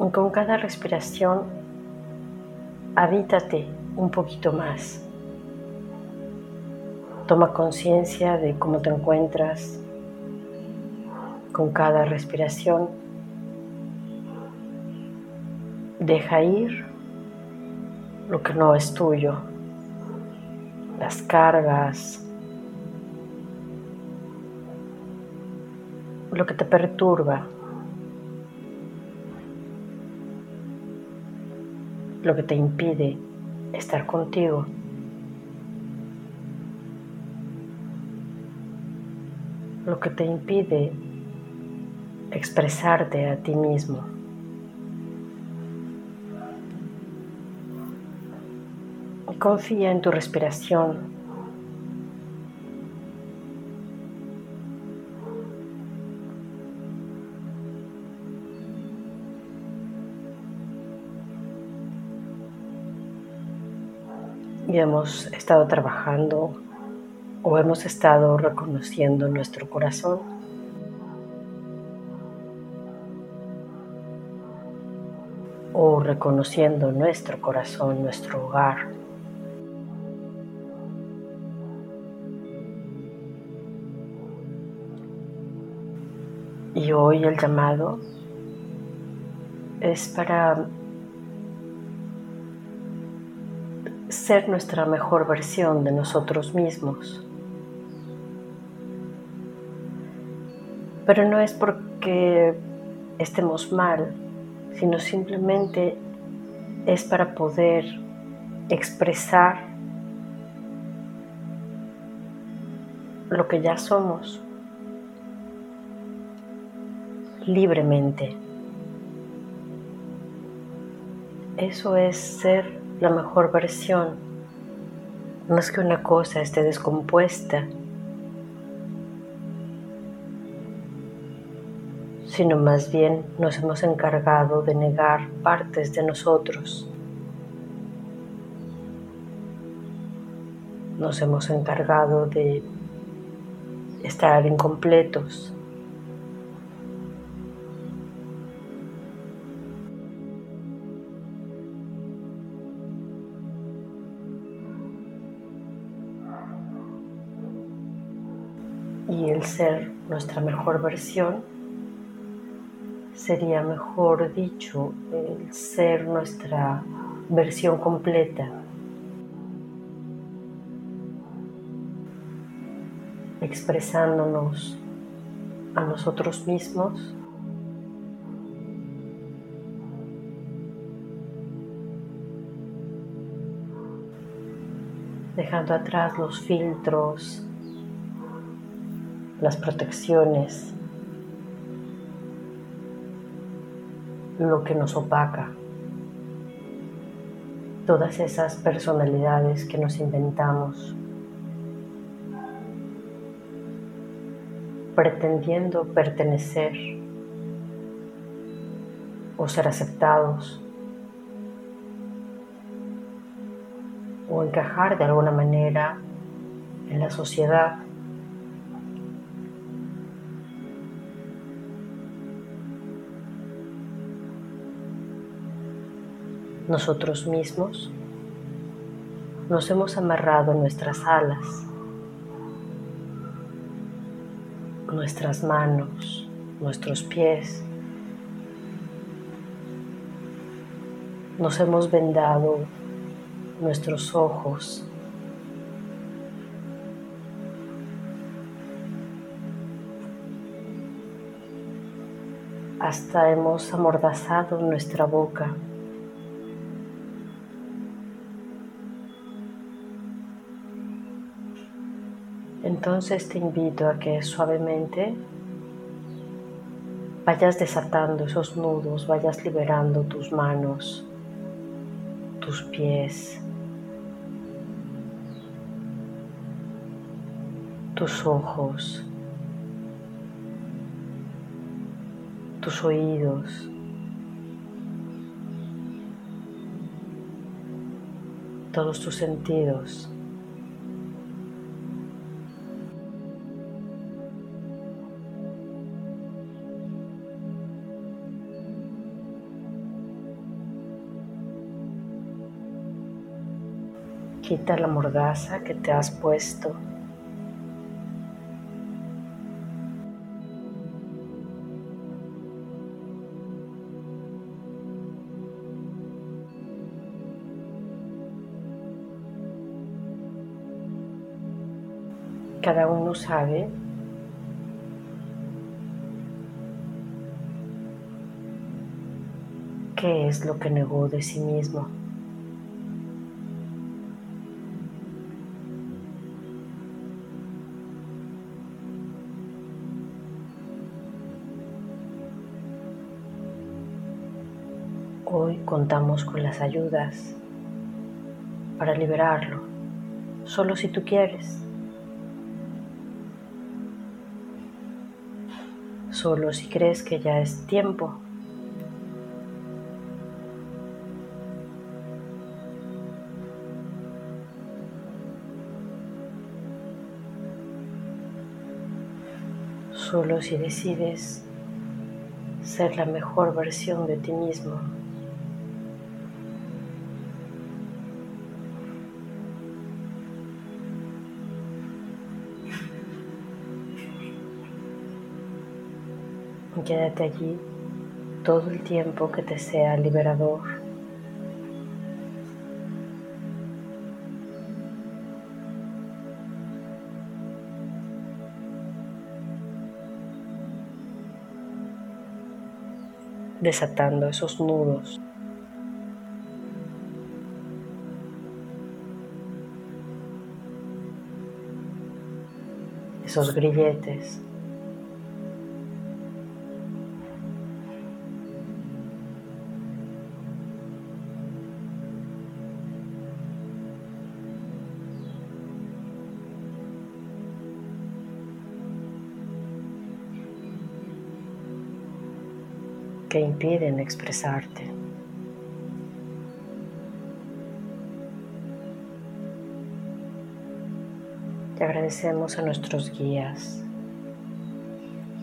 y con cada respiración habítate un poquito más. Toma conciencia de cómo te encuentras con cada respiración. Deja ir lo que no es tuyo, las cargas, lo que te perturba. Lo que te impide estar contigo. Lo que te impide expresarte a ti mismo. Y confía en tu respiración y hemos estado trabajando o hemos estado reconociendo nuestro corazón. o reconociendo nuestro corazón, nuestro hogar. Y hoy el llamado es para ser nuestra mejor versión de nosotros mismos. Pero no es porque estemos mal, sino simplemente es para poder expresar lo que ya somos libremente. Eso es ser la mejor versión. Es que una cosa esté descompuesta, sino más bien nos hemos encargado de negar partes de nosotros. Nos hemos encargado de estar incompletos. Y el ser nuestra mejor versión sería mejor dicho el ser nuestra versión completa. expresándonos a nosotros mismos dejando atrás los filtros las protecciones, lo que nos opaca, todas esas personalidades que nos inventamos, pretendiendo pertenecer o ser aceptados o encajar de alguna manera en la sociedad nosotros mismos, nos hemos amarrado nuestras alas, nuestras manos, nuestros pies. Nos hemos vendado nuestros ojos. Hasta hemos amordazado nuestra boca. Entonces te invito a que suavemente vayas desatando esos nudos, vayas liberando tus manos, tus pies, tus ojos, tus oídos. todos tus sentidos. Quita la mordaza que te has puesto. Cada uno sabe qué es lo que negó de sí mismo. Hoy contamos con las ayudas para liberarlo, solo si tú quieres. Solo si crees que ya es tiempo. Solo si decides ser la mejor versión de ti mismo. Quédate allí todo el tiempo que te sea liberador. desatando esos nudos. Esos grilletes. Que impiden expresarte. Te agradecemos a nuestros guías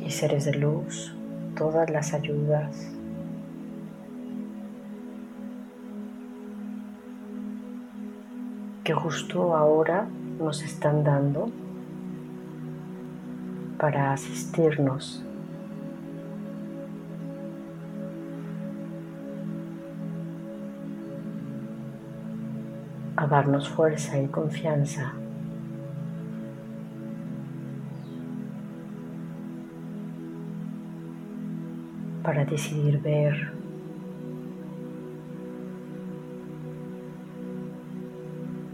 y seres de luz todas las ayudas. que justo ahora nos están dando para asistirnos a darnos fuerza y confianza. para decidir ver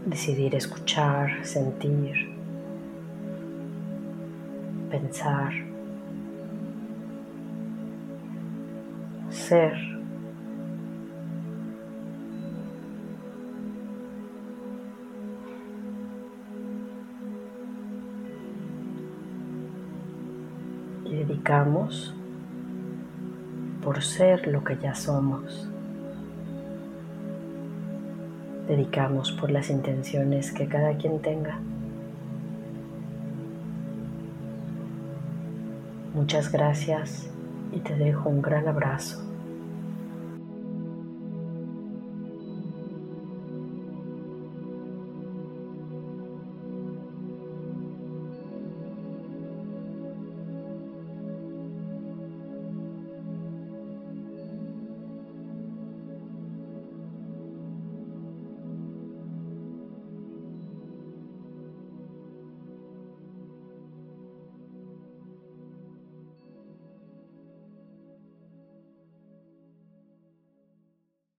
decidir escuchar, sentir, pensar, ser. Dedicamos por ser lo que ya somos. Dedicamos por las intenciones que cada quien tenga. Muchas gracias y te dejo un gran abrazo.